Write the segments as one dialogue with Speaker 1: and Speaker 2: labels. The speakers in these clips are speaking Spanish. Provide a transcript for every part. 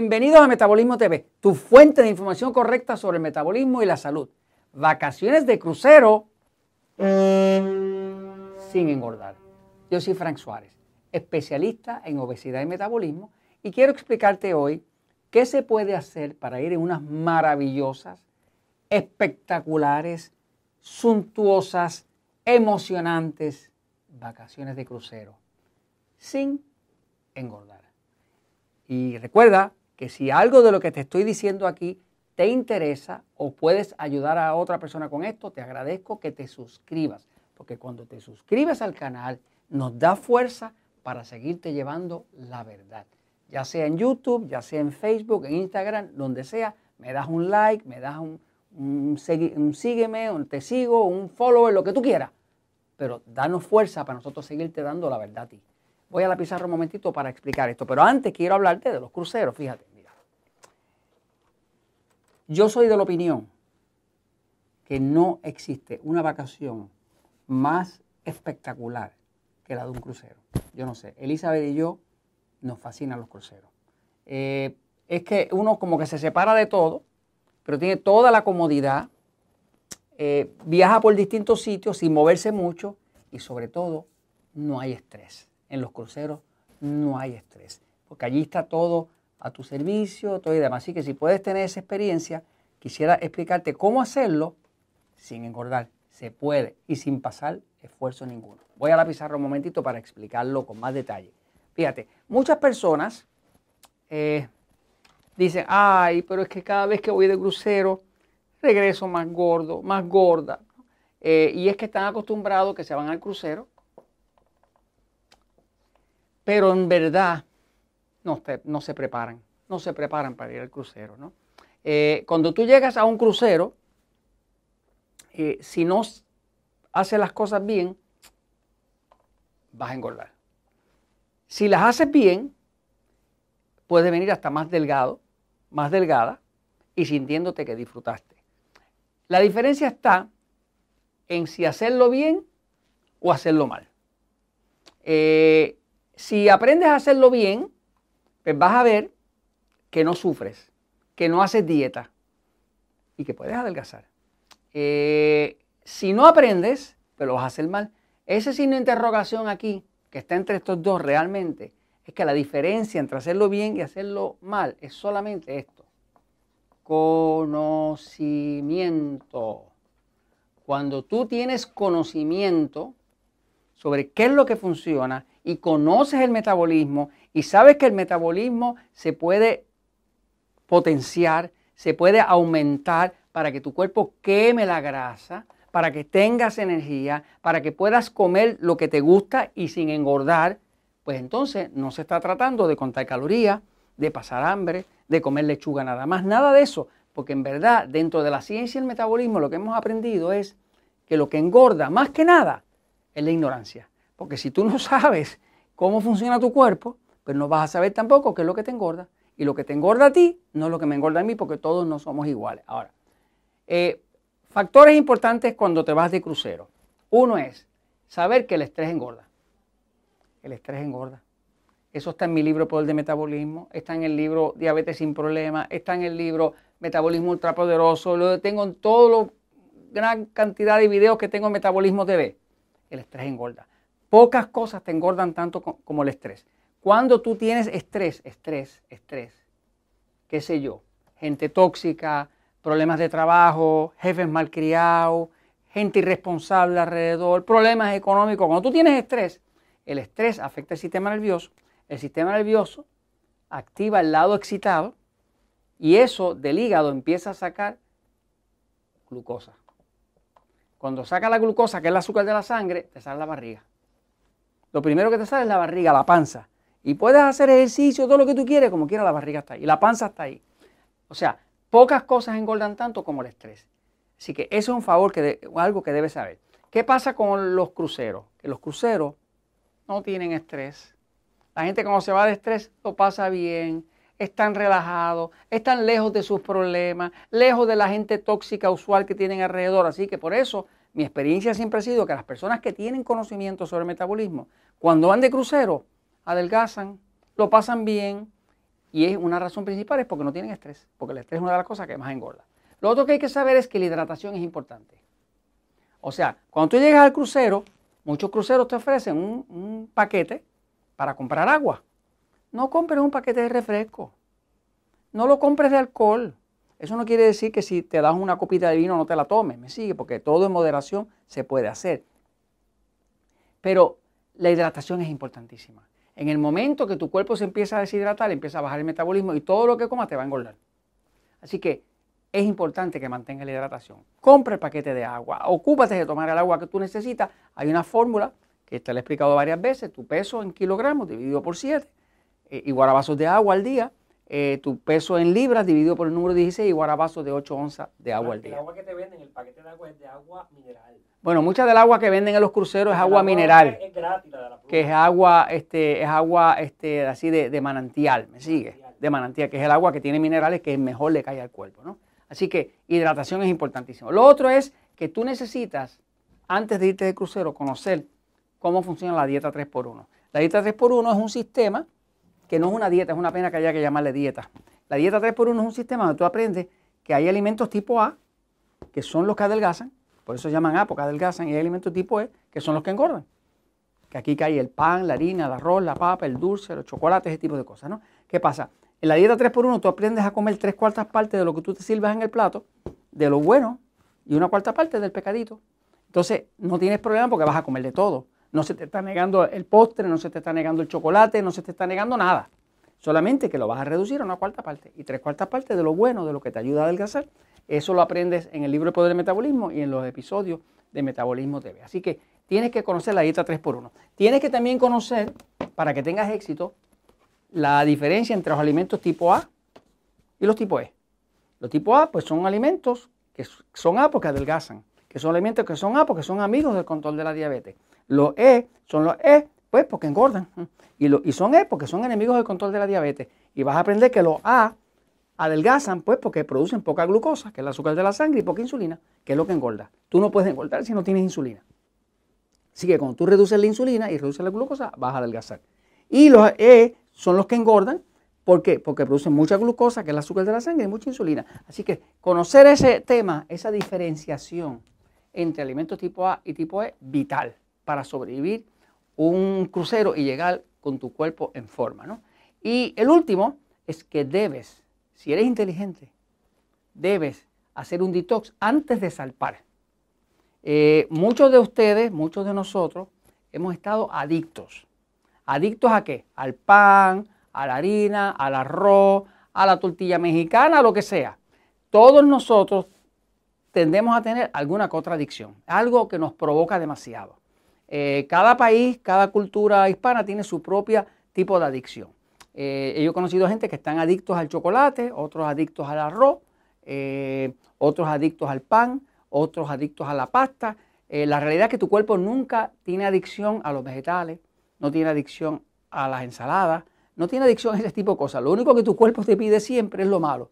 Speaker 1: Bienvenidos a Metabolismo TV, tu fuente de información correcta sobre el metabolismo y la salud. Vacaciones de crucero sin engordar. Yo soy Frank Suárez, especialista en obesidad y metabolismo, y quiero explicarte hoy qué se puede hacer para ir en unas maravillosas, espectaculares, suntuosas, emocionantes vacaciones de crucero sin engordar. Y recuerda que si algo de lo que te estoy diciendo aquí te interesa o puedes ayudar a otra persona con esto, te agradezco que te suscribas, porque cuando te suscribes al canal nos da fuerza para seguirte llevando la verdad. Ya sea en YouTube, ya sea en Facebook, en Instagram, donde sea, me das un like, me das un, un, sígueme, un te sigo, un follower, lo que tú quieras. Pero danos fuerza para nosotros seguirte dando la verdad a ti. Voy a la pizarra un momentito para explicar esto, pero antes quiero hablarte de los cruceros, fíjate. Yo soy de la opinión que no existe una vacación más espectacular que la de un crucero. Yo no sé, Elizabeth y yo nos fascinan los cruceros. Eh, es que uno como que se separa de todo, pero tiene toda la comodidad, eh, viaja por distintos sitios sin moverse mucho y sobre todo no hay estrés en los cruceros no hay estrés, porque allí está todo a tu servicio, todo y demás. Así que si puedes tener esa experiencia, quisiera explicarte cómo hacerlo sin engordar. Se puede y sin pasar esfuerzo ninguno. Voy a la pizarra un momentito para explicarlo con más detalle. Fíjate, muchas personas eh, dicen, ay, pero es que cada vez que voy de crucero regreso más gordo, más gorda. Eh, y es que están acostumbrados que se van al crucero pero en verdad no, no se preparan, no se preparan para ir al crucero. ¿no? Eh, cuando tú llegas a un crucero, eh, si no haces las cosas bien, vas a engordar. Si las haces bien, puedes venir hasta más delgado, más delgada y sintiéndote que disfrutaste. La diferencia está en si hacerlo bien o hacerlo mal. Eh, si aprendes a hacerlo bien, pues vas a ver que no sufres, que no haces dieta y que puedes adelgazar. Eh, si no aprendes, pues lo vas a hacer mal. Ese signo de interrogación aquí, que está entre estos dos realmente, es que la diferencia entre hacerlo bien y hacerlo mal es solamente esto. Conocimiento. Cuando tú tienes conocimiento sobre qué es lo que funciona y conoces el metabolismo y sabes que el metabolismo se puede potenciar, se puede aumentar para que tu cuerpo queme la grasa, para que tengas energía, para que puedas comer lo que te gusta y sin engordar, pues entonces no se está tratando de contar calorías, de pasar hambre, de comer lechuga nada más, nada de eso, porque en verdad dentro de la ciencia y el metabolismo lo que hemos aprendido es que lo que engorda más que nada es la ignorancia. Porque si tú no sabes cómo funciona tu cuerpo, pues no vas a saber tampoco qué es lo que te engorda. Y lo que te engorda a ti no es lo que me engorda a mí, porque todos no somos iguales. Ahora, eh, factores importantes cuando te vas de crucero. Uno es saber que el estrés engorda. El estrés engorda. Eso está en mi libro Poder de Metabolismo, está en el libro Diabetes sin Problemas, está en el libro Metabolismo Ultrapoderoso, lo tengo en toda gran cantidad de videos que tengo en Metabolismo TV. El estrés engorda. Pocas cosas te engordan tanto como el estrés. Cuando tú tienes estrés, estrés, estrés, qué sé yo, gente tóxica, problemas de trabajo, jefes malcriados, gente irresponsable alrededor, problemas económicos. Cuando tú tienes estrés, el estrés afecta el sistema nervioso, el sistema nervioso activa el lado excitado y eso del hígado empieza a sacar glucosa. Cuando saca la glucosa, que es el azúcar de la sangre, te sale la barriga lo primero que te sale es la barriga, la panza. Y puedes hacer ejercicio, todo lo que tú quieres, como quieras, la barriga está ahí. La panza está ahí. O sea, pocas cosas engordan tanto como el estrés. Así que eso es un favor, que algo que debes saber. ¿Qué pasa con los cruceros? Que los cruceros no tienen estrés. La gente cuando se va de estrés lo pasa bien, están relajados, están lejos de sus problemas, lejos de la gente tóxica usual que tienen alrededor. Así que por eso mi experiencia siempre ha sido que las personas que tienen conocimiento sobre el metabolismo, cuando van de crucero, adelgazan, lo pasan bien, Y es una razón principal es porque no tienen estrés, porque el estrés es una de las cosas que más engorda. Lo otro que hay que saber es que la hidratación es importante. O sea, cuando tú llegas al crucero, muchos cruceros te ofrecen un, paquete para comprar agua. No compres un paquete de refresco. No lo compres de alcohol. Eso no quiere decir que si te das una copita de vino no te la tomes, me sigue, porque todo en moderación se puede hacer. Pero la hidratación es importantísima. En el momento que tu cuerpo se empieza a deshidratar, empieza a bajar el metabolismo y todo lo que comas te va a engordar. Así que es importante que mantenga la hidratación. Compra el paquete de agua, ocúpate de tomar el agua que tú necesitas. Hay una fórmula que te la he explicado varias veces, tu peso en kilogramos dividido por 7, eh, igual a vasos de agua al día, eh, tu peso en libras dividido por el número 16 igual a vasos de 8 onzas de agua al día.
Speaker 2: El agua que te venden, el paquete de agua es de agua mineral.
Speaker 1: Bueno, mucha del agua que venden en los cruceros es agua mineral.
Speaker 2: Es gratis, la de la
Speaker 1: que es agua, este, es agua este, así de, de manantial, ¿me sigue? De manantial, que es el agua que tiene minerales que mejor le cae al cuerpo, ¿no? Así que hidratación es importantísimo. Lo otro es que tú necesitas, antes de irte de crucero, conocer cómo funciona la dieta 3x1. La dieta 3x1 es un sistema que no es una dieta, es una pena que haya que llamarle dieta. La dieta 3x1 es un sistema donde tú aprendes que hay alimentos tipo A, que son los que adelgazan, por eso se llaman A, porque adelgazan, y hay alimentos tipo E, que son los que engordan. Que aquí cae el pan, la harina, el arroz, la papa, el dulce, los chocolates, ese tipo de cosas, ¿no? ¿Qué pasa? En la dieta 3x1 tú aprendes a comer tres cuartas partes de lo que tú te sirvas en el plato, de lo bueno, y una cuarta parte del pecadito. Entonces no tienes problema porque vas a comer de todo. No se te está negando el postre, no se te está negando el chocolate, no se te está negando nada. Solamente que lo vas a reducir a una cuarta parte. Y tres cuartas partes de lo bueno, de lo que te ayuda a adelgazar. Eso lo aprendes en el libro de Poder del Metabolismo y en los episodios de Metabolismo TV. Así que tienes que conocer la dieta 3x1. Tienes que también conocer, para que tengas éxito, la diferencia entre los alimentos tipo A y los tipo E. Los tipo A, pues son alimentos que son A porque adelgazan, que son alimentos que son A porque son amigos del control de la diabetes. Los E son los E, pues porque engordan. Y, y son E porque son enemigos del control de la diabetes. Y vas a aprender que los A adelgazan, pues porque producen poca glucosa, que es el azúcar de la sangre, y poca insulina, que es lo que engorda. Tú no puedes engordar si no tienes insulina. Así que cuando tú reduces la insulina y reduces la glucosa, vas a adelgazar. Y los E son los que engordan. ¿Por qué? Porque producen mucha glucosa, que es el azúcar de la sangre, y mucha insulina. Así que conocer ese tema, esa diferenciación entre alimentos tipo A y tipo E, vital para sobrevivir un crucero y llegar con tu cuerpo en forma. ¿no? Y el último es que debes, si eres inteligente, debes hacer un detox antes de salpar. Eh, muchos de ustedes, muchos de nosotros, hemos estado adictos ¿Adictos a qué? Al pan, a la harina, al arroz, a la tortilla mexicana, a lo que sea. Todos nosotros tendemos a tener alguna contradicción, algo que nos provoca demasiado. Eh, cada país, cada cultura hispana tiene su propia tipo de adicción. Eh, yo he conocido gente que están adictos al chocolate, otros adictos al arroz, eh, otros adictos al pan, otros adictos a la pasta. la realidad es que tu cuerpo nunca tiene adicción a los vegetales, no tiene adicción a las ensaladas, no tiene adicción a ese tipo de cosas. Lo único que tu cuerpo te pide siempre es lo malo.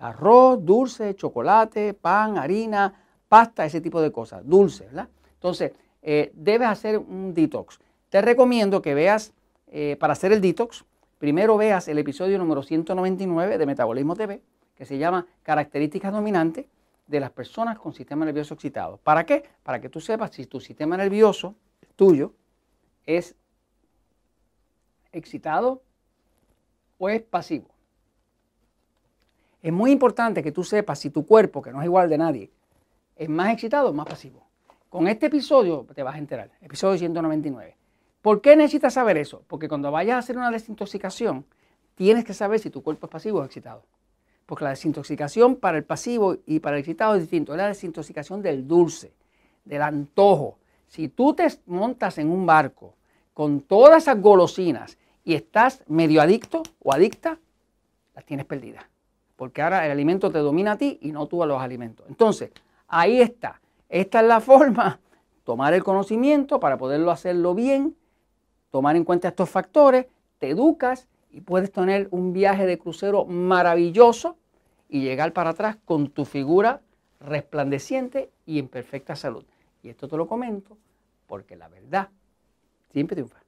Speaker 1: Arroz, dulce, chocolate, pan, harina, pasta, ese tipo de cosas, dulce, ¿verdad? Entonces, eh, debes hacer un detox. Te recomiendo que veas, eh, para hacer el detox, primero veas el episodio número 199 de Metabolismo TV, que se llama Características Dominantes de las personas con sistema nervioso excitado. ¿Para qué? Para que tú sepas si tu sistema nervioso tuyo es excitado o es pasivo. Es muy importante que tú sepas si tu cuerpo, que no es igual de nadie, es más excitado o más pasivo. Con este episodio te vas a enterar, episodio 199. ¿Por qué necesitas saber eso? Porque cuando vayas a hacer una desintoxicación, tienes que saber si tu cuerpo es pasivo o excitado. Porque la desintoxicación para el pasivo y para el excitado es distinto. Es la desintoxicación del dulce, del antojo, si tú te montas en un barco con todas esas golosinas y estás medio adicto o adicta, las tienes perdidas. Porque ahora el alimento te domina a ti y no tú a los alimentos. Entonces, ahí está. Esta es la forma, tomar el conocimiento para poderlo hacerlo bien, tomar en cuenta estos factores, te educas y puedes tener un viaje de crucero maravilloso y llegar para atrás con tu figura resplandeciente y en perfecta salud. Y esto te lo comento porque la verdad siempre triunfa.